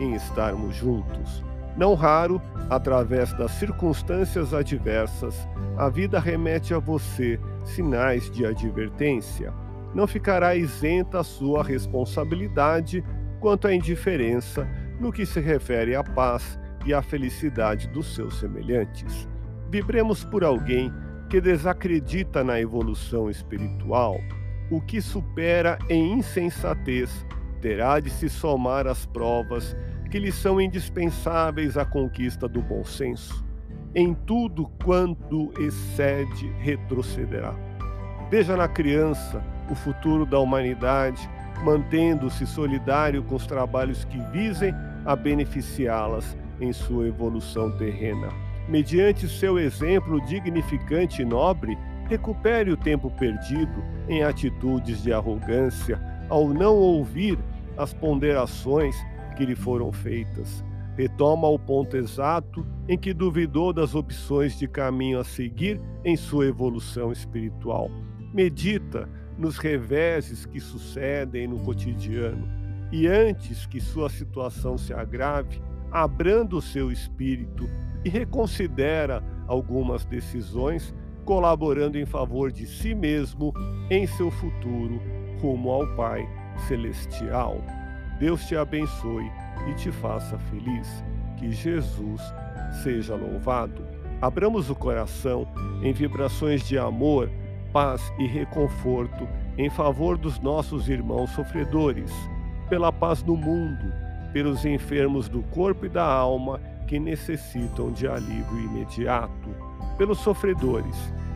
em estarmos juntos. Não raro, através das circunstâncias adversas, a vida remete a você sinais de advertência. Não ficará isenta a sua responsabilidade quanto à indiferença no que se refere à paz e à felicidade dos seus semelhantes. Vibremos por alguém que desacredita na evolução espiritual. O que supera em insensatez terá de se somar às provas que lhe são indispensáveis à conquista do bom senso. Em tudo quanto excede, retrocederá. Veja na criança o futuro da humanidade, mantendo-se solidário com os trabalhos que visem a beneficiá-las em sua evolução terrena. Mediante seu exemplo dignificante e nobre, recupere o tempo perdido em atitudes de arrogância ao não ouvir as ponderações que lhe foram feitas. Retoma o ponto exato em que duvidou das opções de caminho a seguir em sua evolução espiritual. Medita nos reveses que sucedem no cotidiano e antes que sua situação se agrave, abrando o seu espírito e reconsidera algumas decisões, colaborando em favor de si mesmo em seu futuro rumo ao Pai Celestial. Deus te abençoe e te faça feliz. Que Jesus seja louvado. Abramos o coração em vibrações de amor, paz e reconforto em favor dos nossos irmãos sofredores, pela paz no mundo, pelos enfermos do corpo e da alma que necessitam de alívio imediato, pelos sofredores